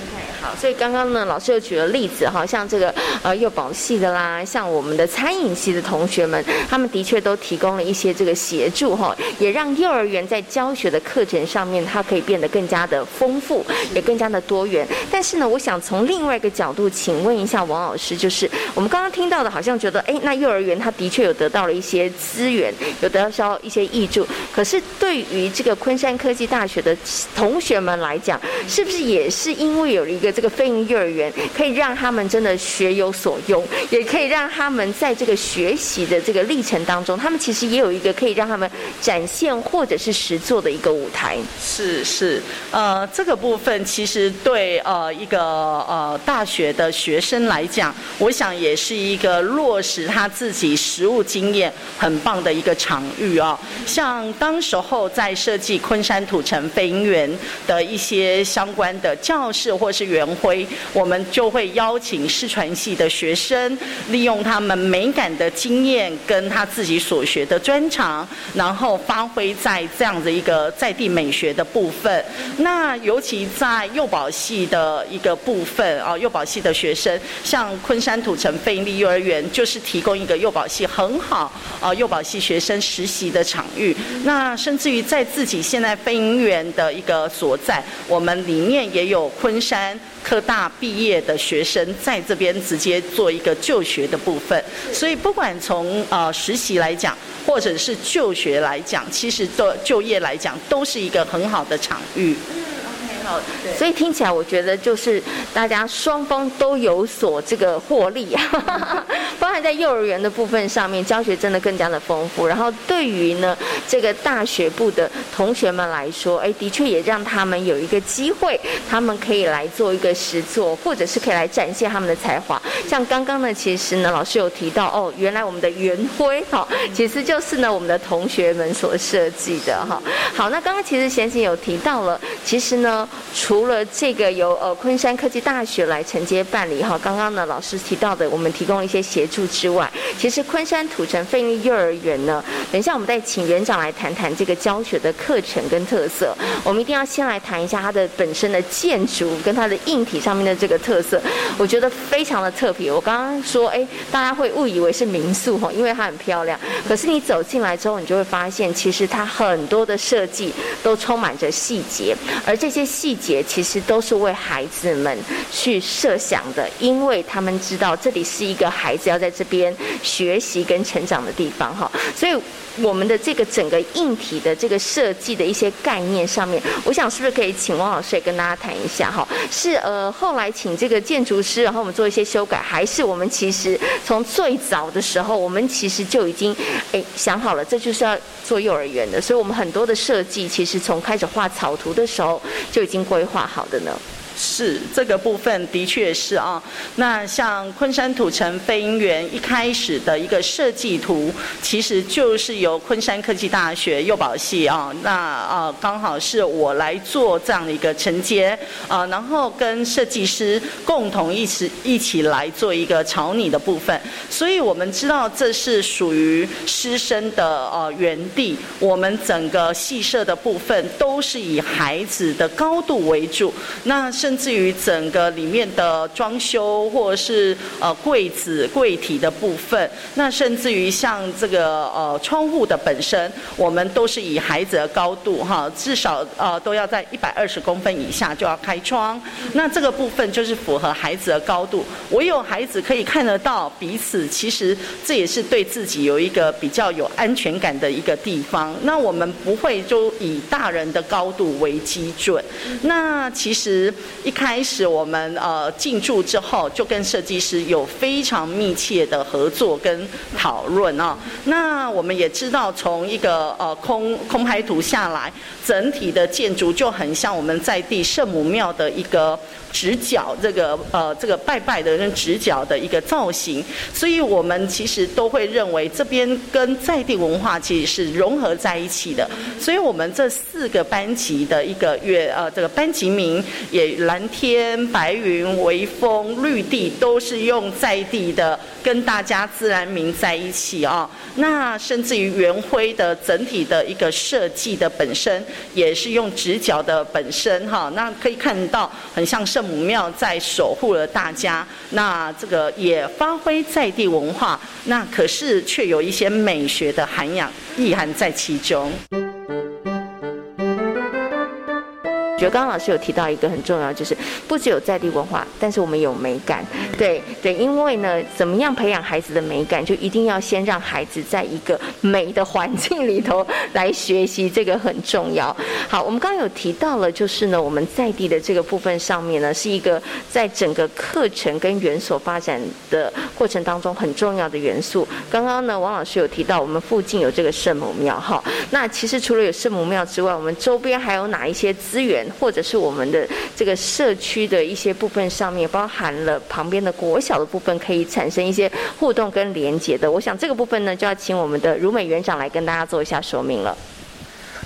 好，所以刚刚呢，老师又举了例子哈，像这个呃幼保系的啦，像我们的餐饮系的同学们，他们的确都提供了一些这个协助哈，也让幼儿园在教学的课程上面，它可以变得更加的丰富，也更加的多元。但是呢，我想从另外一个角度，请问一下王老师，就是我们刚刚听到的，好像觉得哎，那幼儿园它的确有得到了一些资源，有得到一些益助，可是对于这个昆山科技大学的同学们来讲，是不是也是因为有了一个这个飞鹰幼儿园可以让他们真的学有所用，也可以让他们在这个学习的这个历程当中，他们其实也有一个可以让他们展现或者是实做的一个舞台。是是，呃，这个部分其实对呃一个呃大学的学生来讲，我想也是一个落实他自己实务经验很棒的一个场域啊。像当时候在设计昆山土城飞鹰园的一些相关的教室或是园。园徽，我们就会邀请视传系的学生，利用他们美感的经验跟他自己所学的专长，然后发挥在这样的一个在地美学的部分。那尤其在幼保系的一个部分啊，幼保系的学生，像昆山土城费力幼儿园，就是提供一个幼保系很好啊，幼保系学生实习的场域。那甚至于在自己现在飞行员的一个所在，我们里面也有昆山科大毕业的学生在这边直接做一个就学的部分。所以不管从呃实习来讲，或者是就学来讲，其实都就业来讲，都是一个很好的场域。好，所以听起来我觉得就是大家双方都有所这个获利啊，包含在幼儿园的部分上面，教学真的更加的丰富。然后对于呢这个大学部的同学们来说，哎，的确也让他们有一个机会，他们可以来做一个实作，或者是可以来展现他们的才华。像刚刚呢，其实呢老师有提到哦，原来我们的圆徽哈，其实就是呢我们的同学们所设计的哈。好，那刚刚其实贤贤有提到了，其实呢。除了这个由呃昆山科技大学来承接办理哈，刚刚呢老师提到的，我们提供一些协助之外，其实昆山土城费力幼儿园呢，等一下我们再请园长来谈谈这个教学的课程跟特色。我们一定要先来谈一下它的本身的建筑跟它的硬体上面的这个特色，我觉得非常的特别。我刚刚说，哎，大家会误以为是民宿哈，因为它很漂亮。可是你走进来之后，你就会发现，其实它很多的设计都充满着细节，而这些细。节其实都是为孩子们去设想的，因为他们知道这里是一个孩子要在这边学习跟成长的地方哈，所以我们的这个整个硬体的这个设计的一些概念上面，我想是不是可以请汪老师也跟大家谈一下哈？是呃后来请这个建筑师，然后我们做一些修改，还是我们其实从最早的时候，我们其实就已经哎想好了，这就是要做幼儿园的，所以我们很多的设计其实从开始画草图的时候就已经。规划好的呢？是这个部分的确是啊，那像昆山土城飞鹰园一开始的一个设计图，其实就是由昆山科技大学幼保系啊，那啊刚好是我来做这样的一个承接啊，然后跟设计师共同一起一起来做一个草拟的部分，所以我们知道这是属于师生的呃园地，我们整个戏设的部分都是以孩子的高度为主，那。甚至于整个里面的装修，或者是呃柜子柜体的部分，那甚至于像这个呃窗户的本身，我们都是以孩子的高度哈，至少呃都要在一百二十公分以下就要开窗。那这个部分就是符合孩子的高度，唯有孩子可以看得到彼此，其实这也是对自己有一个比较有安全感的一个地方。那我们不会就以大人的高度为基准。那其实。一开始我们呃进驻之后，就跟设计师有非常密切的合作跟讨论啊。那我们也知道，从一个呃空空拍图下来，整体的建筑就很像我们在地圣母庙的一个。直角这个呃这个拜拜的跟直角的一个造型，所以我们其实都会认为这边跟在地文化其实是融合在一起的。所以我们这四个班级的一个月呃这个班级名也来蓝天白云微风绿地都是用在地的跟大家自然名在一起啊。那甚至于圆徽的整体的一个设计的本身也是用直角的本身哈，那可以看到很像圣。母庙在守护了大家，那这个也发挥在地文化，那可是却有一些美学的涵养意涵在其中。觉得刚刚老师有提到一个很重要，就是不只有在地文化，但是我们有美感。对对，因为呢，怎么样培养孩子的美感，就一定要先让孩子在一个美的环境里头来学习，这个很重要。好，我们刚刚有提到了，就是呢，我们在地的这个部分上面呢，是一个在整个课程跟园所发展的过程当中很重要的元素。刚刚呢，王老师有提到，我们附近有这个圣母庙，哈，那其实除了有圣母庙之外，我们周边还有哪一些资源？或者是我们的这个社区的一些部分上面，包含了旁边的国小的部分，可以产生一些互动跟连接的。我想这个部分呢，就要请我们的如美园长来跟大家做一下说明了。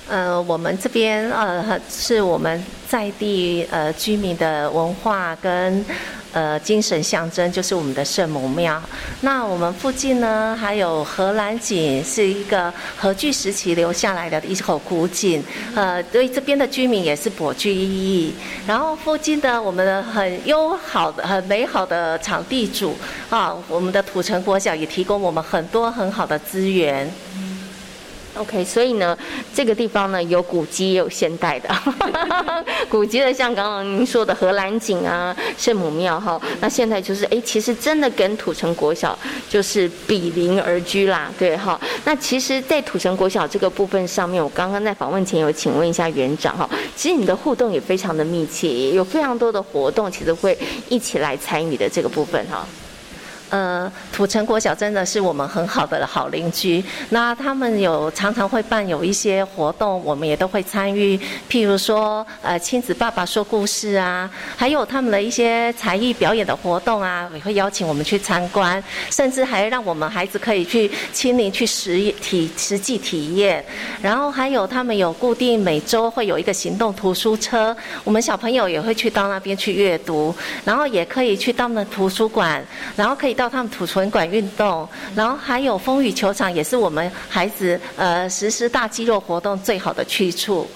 呃，我们这边呃是我们在地呃居民的文化跟呃精神象征，就是我们的圣母庙。那我们附近呢还有荷兰井，是一个荷据时期留下来的一口古井，呃，对这边的居民也是颇具意义。然后附近的我们的很优好的、很美好的场地主啊，我们的土城国小也提供我们很多很好的资源。OK，所以呢，这个地方呢有古迹也有现代的，古迹的像刚刚您说的荷兰井啊、圣母庙哈，那现在就是哎，其实真的跟土城国小就是比邻而居啦，对哈。那其实，在土城国小这个部分上面，我刚刚在访问前有请问一下园长哈，其实你的互动也非常的密切，也有非常多的活动，其实会一起来参与的这个部分哈。呃，土城国小真的是我们很好的好邻居。那他们有常常会办有一些活动，我们也都会参与。譬如说，呃，亲子爸爸说故事啊，还有他们的一些才艺表演的活动啊，也会邀请我们去参观，甚至还让我们孩子可以去亲临去实体实际体验。然后还有他们有固定每周会有一个行动图书车，我们小朋友也会去到那边去阅读，然后也可以去到那图书馆，然后可以。到他们土存馆运动，然后还有风雨球场，也是我们孩子呃实施大肌肉活动最好的去处。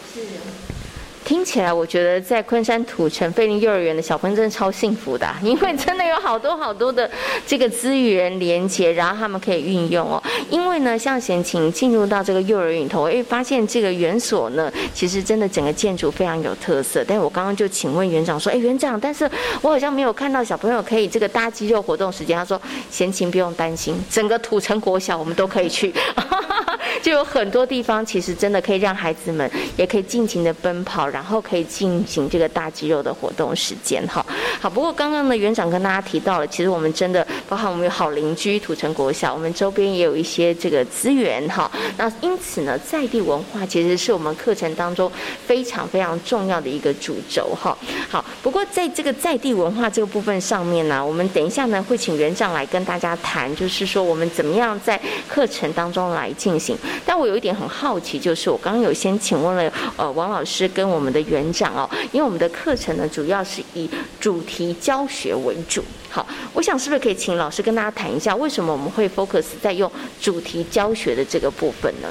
听起来，我觉得在昆山土城飞林幼儿园的小朋友真的超幸福的，因为真的有好多好多的这个资源连接，然后他们可以运用哦。因为呢，像贤琴进入到这个幼儿园头，哎，发现这个园所呢，其实真的整个建筑非常有特色。但我刚刚就请问园长说，哎，园长，但是我好像没有看到小朋友可以这个搭肌肉活动时间。他说，贤琴不用担心，整个土城国小我们都可以去，就有很多地方其实真的可以让孩子们也可以尽情的奔跑。然后可以进行这个大肌肉的活动时间哈。好，不过刚刚呢，园长跟大家提到了，其实我们真的包含我们有好邻居土城国小，我们周边也有一些这个资源哈。那因此呢，在地文化其实是我们课程当中非常非常重要的一个主轴哈。好，不过在这个在地文化这个部分上面呢，我们等一下呢会请园长来跟大家谈，就是说我们怎么样在课程当中来进行。但我有一点很好奇，就是我刚刚有先请问了呃王老师跟我。们的园长哦，因为我们的课程呢，主要是以主题教学为主。好，我想是不是可以请老师跟大家谈一下，为什么我们会 focus 在用主题教学的这个部分呢？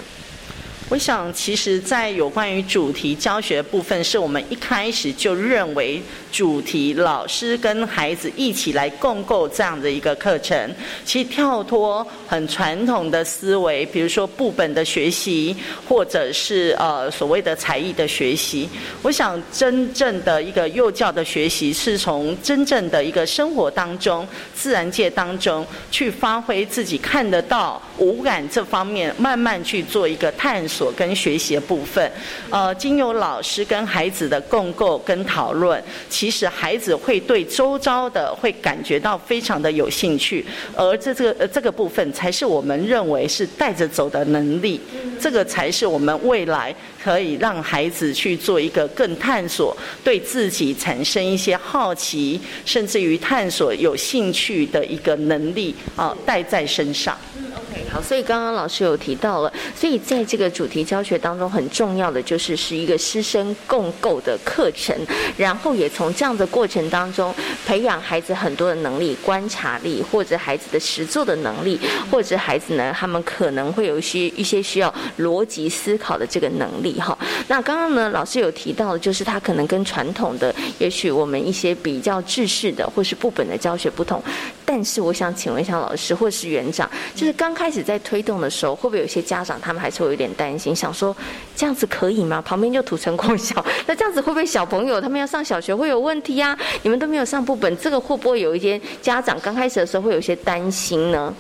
我想，其实，在有关于主题教学部分，是我们一开始就认为主题老师跟孩子一起来共构这样的一个课程。其实跳脱很传统的思维，比如说部本的学习，或者是呃所谓的才艺的学习。我想，真正的一个幼教的学习，是从真正的一个生活当中、自然界当中去发挥自己看得到五感这方面，慢慢去做一个探索。跟学习的部分，呃，经由老师跟孩子的共构跟讨论，其实孩子会对周遭的会感觉到非常的有兴趣，而这这个呃这个部分才是我们认为是带着走的能力，这个才是我们未来可以让孩子去做一个更探索，对自己产生一些好奇，甚至于探索有兴趣的一个能力啊，带在身上。OK，好，所以刚刚老师有提到了，所以在这个主题教学当中，很重要的就是是一个师生共构的课程，然后也从这样的过程当中培养孩子很多的能力，观察力，或者孩子的实作的能力，或者孩子呢，他们可能会有一些一些需要逻辑思考的这个能力哈。那刚刚呢，老师有提到的，就是他可能跟传统的，也许我们一些比较制式的或是部本的教学不同，但是我想请问一下老师或是园长，就是刚开始在推动的时候，会不会有些家长他们还是会有点担心，想说这样子可以吗？旁边就土城国小，那这样子会不会小朋友他们要上小学会有问题呀？你们都没有上部本，这个会不会有一些家长刚开始的时候会有些担心呢？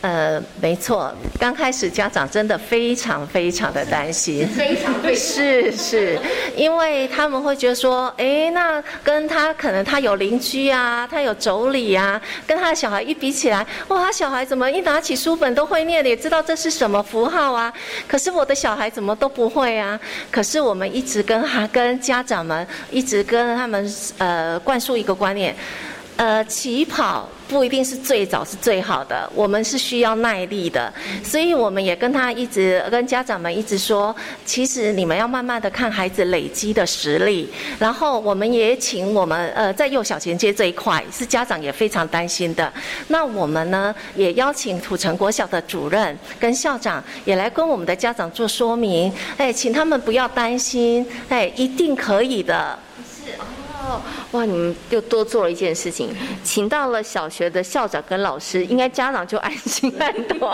呃，没错，刚开始家长真的非常非常的担心，非常非常是是，因为他们会觉得说，哎，那跟他可能他有邻居啊，他有妯娌啊，跟他的小孩一比起来，哇，他小孩怎么一拿起书本都会念，也知道这是什么符号啊？可是我的小孩怎么都不会啊？可是我们一直跟他跟家长们一直跟他们呃灌输一个观念，呃，起跑。不一定是最早是最好的，我们是需要耐力的，所以我们也跟他一直跟家长们一直说，其实你们要慢慢的看孩子累积的实力，然后我们也请我们呃在幼小衔接这一块是家长也非常担心的，那我们呢也邀请土城国小的主任跟校长也来跟我们的家长做说明，哎，请他们不要担心，哎，一定可以的。是。哦。哇，你们又多做了一件事情，请到了小学的校长跟老师，应该家长就安心很多。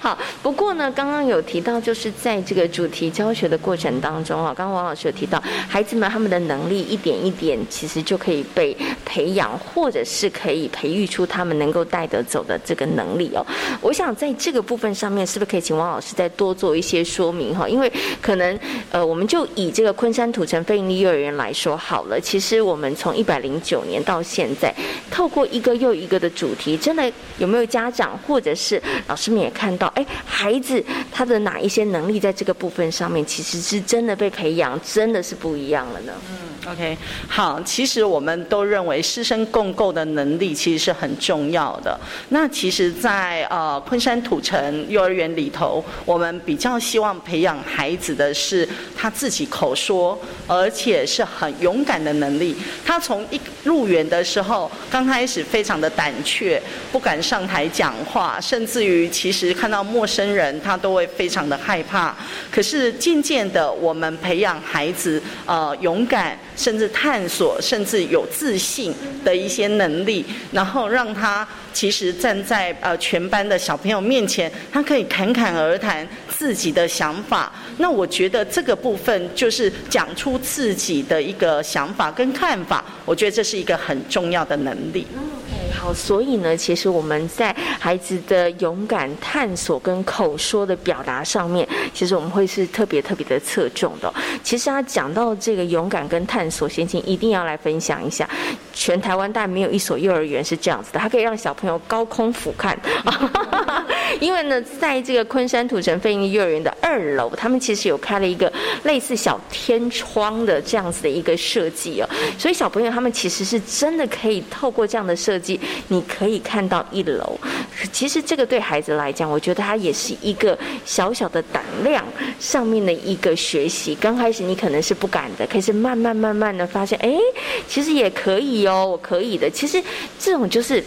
好，不过呢，刚刚有提到，就是在这个主题教学的过程当中啊，刚刚王老师有提到，孩子们他们的能力一点一点，其实就可以被培养，或者是可以培育出他们能够带得走的这个能力哦。我想在这个部分上面，是不是可以请王老师再多做一些说明哈？因为可能呃，我们就以这个昆山土城非营利幼儿园来说好了，其实是我们。从一百零九年到现在，透过一个又一个的主题，真的有没有家长或者是老师们也看到，哎，孩子他的哪一些能力在这个部分上面，其实是真的被培养，真的是不一样了呢？嗯，OK，好，其实我们都认为师生共构的能力其实是很重要的。那其实，在呃昆山土城幼儿园里头，我们比较希望培养孩子的是他自己口说，而且是很勇敢的能力。他从一入园的时候，刚开始非常的胆怯，不敢上台讲话，甚至于其实看到陌生人，他都会非常的害怕。可是渐渐的，我们培养孩子呃勇敢，甚至探索，甚至有自信的一些能力，然后让他其实站在呃全班的小朋友面前，他可以侃侃而谈自己的想法。那我觉得这个部分就是讲出自己的一个想法跟看法，我觉得这是一个很重要的能力。好，所以呢，其实我们在孩子的勇敢探索跟口说的表达上面，其实我们会是特别特别的侧重的。其实他讲到这个勇敢跟探索心情，一定要来分享一下。全台湾大概没有一所幼儿园是这样子的，它可以让小朋友高空俯瞰。因为呢，在这个昆山土城飞鹰幼儿园的二楼，他们其实有开了一个类似小天窗的这样子的一个设计哦，所以小朋友他们其实是真的可以透过这样的设计，你可以看到一楼。其实这个对孩子来讲，我觉得他也是一个小小的胆量上面的一个学习。刚开始你可能是不敢的，可是慢慢慢慢的发现，哎，其实也可以哦，我可以的。其实这种就是。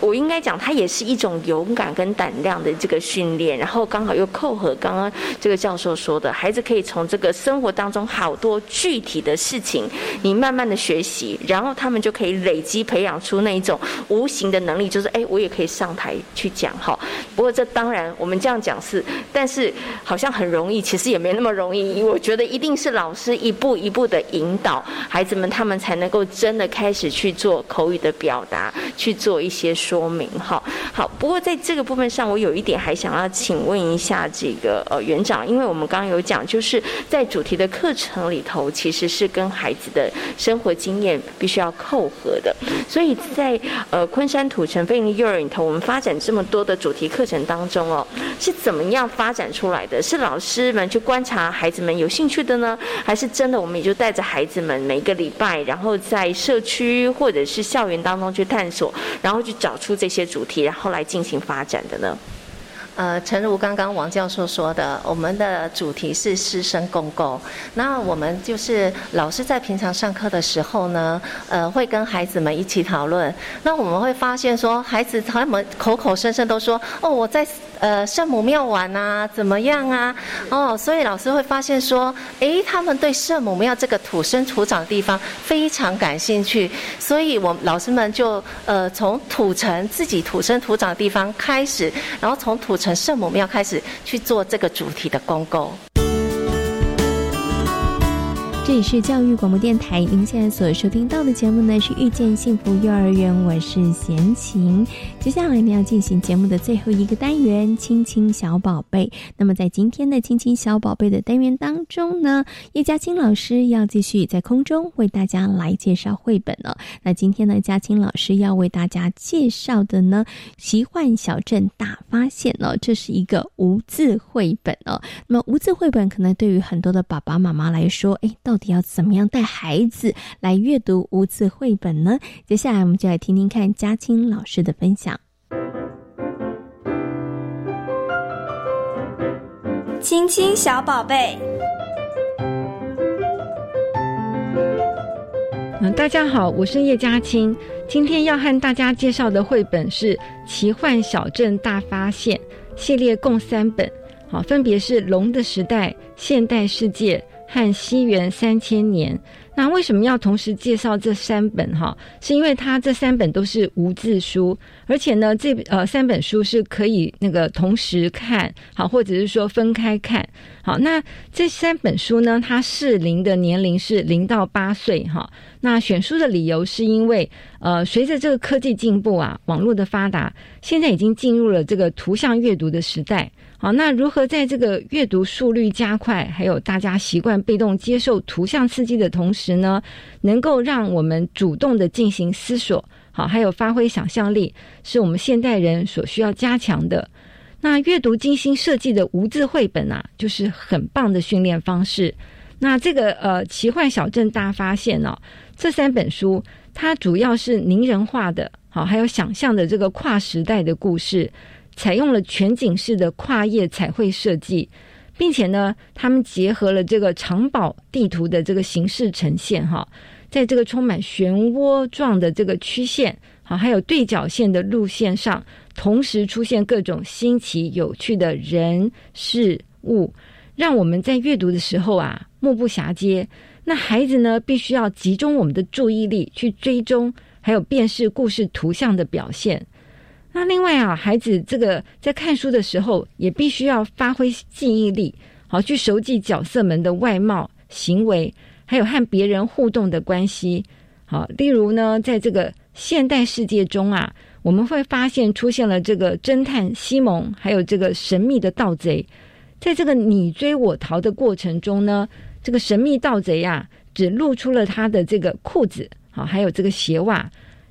我应该讲，它也是一种勇敢跟胆量的这个训练，然后刚好又扣合刚刚这个教授说的，孩子可以从这个生活当中好多具体的事情，你慢慢的学习，然后他们就可以累积培养出那一种无形的能力，就是哎，我也可以上台去讲哈。不过这当然我们这样讲是，但是好像很容易，其实也没那么容易。我觉得一定是老师一步一步的引导孩子们，他们才能够真的开始去做口语的表达，去做一些。说明哈好，不过在这个部分上，我有一点还想要请问一下这个呃园长，因为我们刚刚有讲，就是在主题的课程里头，其实是跟孩子的生活经验必须要扣合的，所以在呃昆山土城飞利幼儿园里头，我们发展这么多的主题课程当中哦，是怎么样发展出来的？是老师们去观察孩子们有兴趣的呢，还是真的我们也就带着孩子们每个礼拜，然后在社区或者是校园当中去探索，然后去找。出这些主题，然后来进行发展的呢？呃，诚如刚刚王教授说的，我们的主题是师生共构。那我们就是老师在平常上课的时候呢，呃，会跟孩子们一起讨论。那我们会发现说，孩子他们口口声声都说：“哦，我在。”呃，圣母庙玩啊，怎么样啊？哦，所以老师会发现说，诶，他们对圣母庙这个土生土长的地方非常感兴趣，所以我老师们就呃从土城自己土生土长的地方开始，然后从土城圣母庙开始去做这个主题的公构。这里是教育广播电台，您现在所收听到的节目呢是遇见幸福幼儿园，我是贤琴。接下来呢要进行节目的最后一个单元——亲亲小宝贝。那么在今天的亲亲小宝贝的单元当中呢，叶嘉青老师要继续在空中为大家来介绍绘本了。那今天呢，嘉青老师要为大家介绍的呢，《奇幻小镇大发现》哦，这是一个无字绘本哦。那么无字绘本可能对于很多的爸爸妈妈来说，哎，到到底要怎么样带孩子来阅读无字绘本呢？接下来我们就来听听看嘉青老师的分享。亲亲小宝贝，嗯，大家好，我是叶嘉青，今天要和大家介绍的绘本是《奇幻小镇大发现》系列，共三本，好，分别是《龙的时代》《现代世界》和《西元三千年》。那为什么要同时介绍这三本哈？是因为它这三本都是无字书，而且呢，这呃三本书是可以那个同时看好，或者是说分开看好。那这三本书呢，它适龄的年龄是零到八岁哈。那选书的理由是因为呃，随着这个科技进步啊，网络的发达，现在已经进入了这个图像阅读的时代。好，那如何在这个阅读速率加快，还有大家习惯被动接受图像刺激的同时呢，能够让我们主动的进行思索，好，还有发挥想象力，是我们现代人所需要加强的。那阅读精心设计的无字绘本啊，就是很棒的训练方式。那这个呃奇幻小镇大发现哦，这三本书它主要是拟人化的，好，还有想象的这个跨时代的故事。采用了全景式的跨页彩绘设计，并且呢，他们结合了这个藏宝地图的这个形式呈现哈，在这个充满漩涡状的这个曲线，好，还有对角线的路线上，同时出现各种新奇有趣的人事物，让我们在阅读的时候啊，目不暇接。那孩子呢，必须要集中我们的注意力去追踪，还有辨识故事图像的表现。那另外啊，孩子这个在看书的时候，也必须要发挥记忆力，好去熟记角色们的外貌、行为，还有和别人互动的关系。好，例如呢，在这个现代世界中啊，我们会发现出现了这个侦探西蒙，还有这个神秘的盗贼。在这个你追我逃的过程中呢，这个神秘盗贼啊，只露出了他的这个裤子，好，还有这个鞋袜。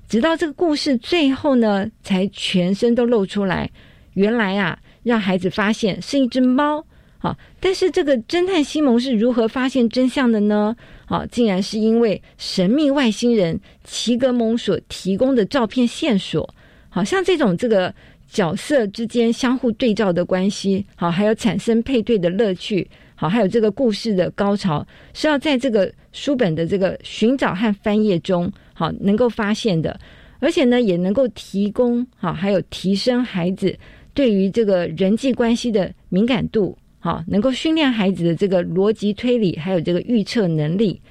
直到这个故事最后呢，才全身都露出来。原来啊，让孩子发现是一只猫。好，但是这个侦探西蒙是如何发现真相的呢？好，竟然是因为神秘外星人齐格蒙所提供的照片线索。好像这种这个角色之间相互对照的关系，好，还有产生配对的乐趣，好，还有这个故事的高潮，是要在这个书本的这个寻找和翻页中。好，能够发现的，而且呢，也能够提供好，还有提升孩子对于这个人际关系的敏感度，好，能够训练孩子的这个逻辑推理，还有这个预测能力。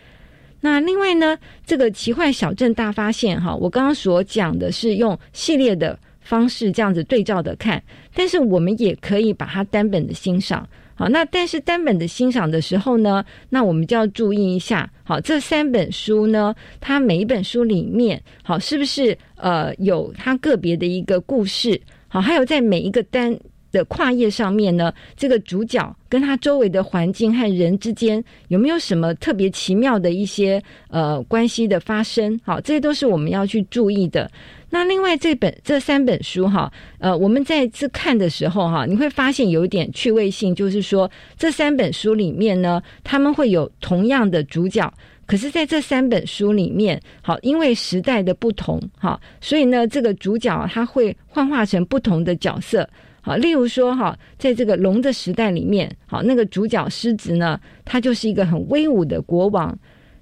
那另外呢，这个奇幻小镇大发现，哈，我刚刚所讲的是用系列的方式这样子对照的看，但是我们也可以把它单本的欣赏。好，那但是单本的欣赏的时候呢，那我们就要注意一下。好，这三本书呢，它每一本书里面，好，是不是呃有它个别的一个故事？好，还有在每一个单的跨页上面呢，这个主角跟他周围的环境和人之间有没有什么特别奇妙的一些呃关系的发生？好，这些都是我们要去注意的。那另外这本这三本书哈，呃，我们在这看的时候哈，你会发现有一点趣味性，就是说这三本书里面呢，他们会有同样的主角，可是在这三本书里面，好，因为时代的不同哈，所以呢，这个主角他会幻化成不同的角色，好，例如说哈，在这个龙的时代里面，好，那个主角狮子呢，他就是一个很威武的国王，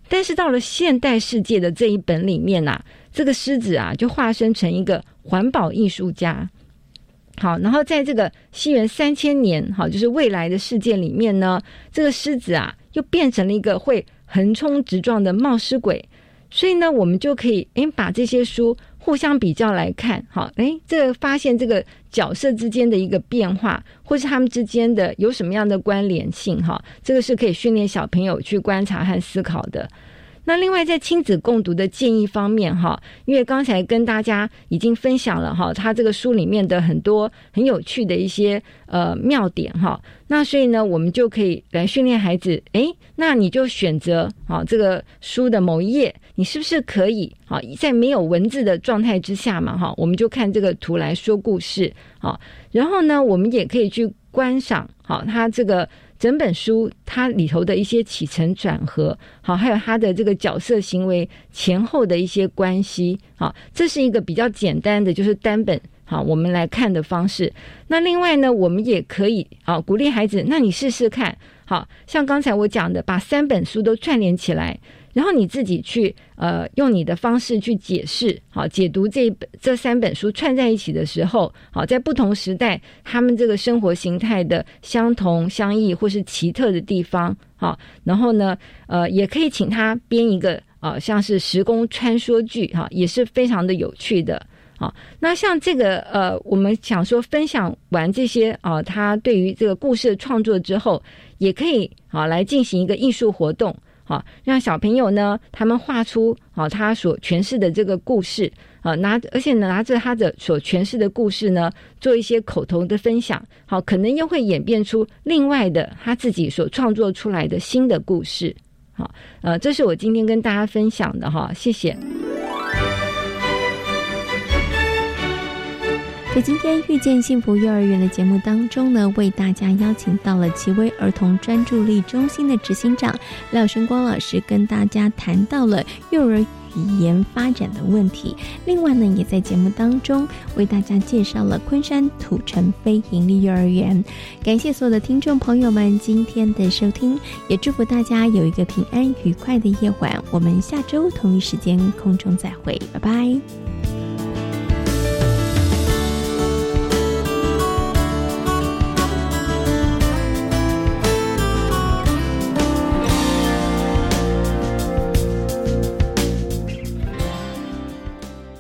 但是到了现代世界的这一本里面呐。这个狮子啊，就化身成一个环保艺术家。好，然后在这个西元三千年，好，就是未来的世界里面呢，这个狮子啊，又变成了一个会横冲直撞的冒失鬼。所以呢，我们就可以诶把这些书互相比较来看，好，诶，这个发现这个角色之间的一个变化，或是他们之间的有什么样的关联性，哈，这个是可以训练小朋友去观察和思考的。那另外在亲子共读的建议方面，哈，因为刚才跟大家已经分享了哈，他这个书里面的很多很有趣的一些呃妙点哈，那所以呢，我们就可以来训练孩子，诶，那你就选择啊这个书的某一页，你是不是可以啊在没有文字的状态之下嘛，哈，我们就看这个图来说故事，好，然后呢，我们也可以去观赏，好，他这个整本书它里头的一些起承转合，好，还有它的这个角色行为前后的一些关系，好，这是一个比较简单的，就是单本好我们来看的方式。那另外呢，我们也可以啊鼓励孩子，那你试试看，好像刚才我讲的，把三本书都串联起来。然后你自己去呃用你的方式去解释，好解读这本这三本书串在一起的时候，好在不同时代他们这个生活形态的相同、相异或是奇特的地方，好，然后呢呃也可以请他编一个啊像是时空穿梭剧哈，也是非常的有趣的，好，那像这个呃我们想说分享完这些啊他对于这个故事的创作之后，也可以啊来进行一个艺术活动。好，让小朋友呢，他们画出好他所诠释的这个故事啊，拿而且拿着他的所诠释的故事呢，做一些口头的分享。好，可能又会演变出另外的他自己所创作出来的新的故事。好，呃，这是我今天跟大家分享的哈，谢谢。在今天遇见幸福幼儿园的节目当中呢，为大家邀请到了奇威儿童专注力中心的执行长廖生光老师，跟大家谈到了幼儿语言发展的问题。另外呢，也在节目当中为大家介绍了昆山土城非营利幼儿园。感谢所有的听众朋友们今天的收听，也祝福大家有一个平安愉快的夜晚。我们下周同一时间空中再会，拜拜。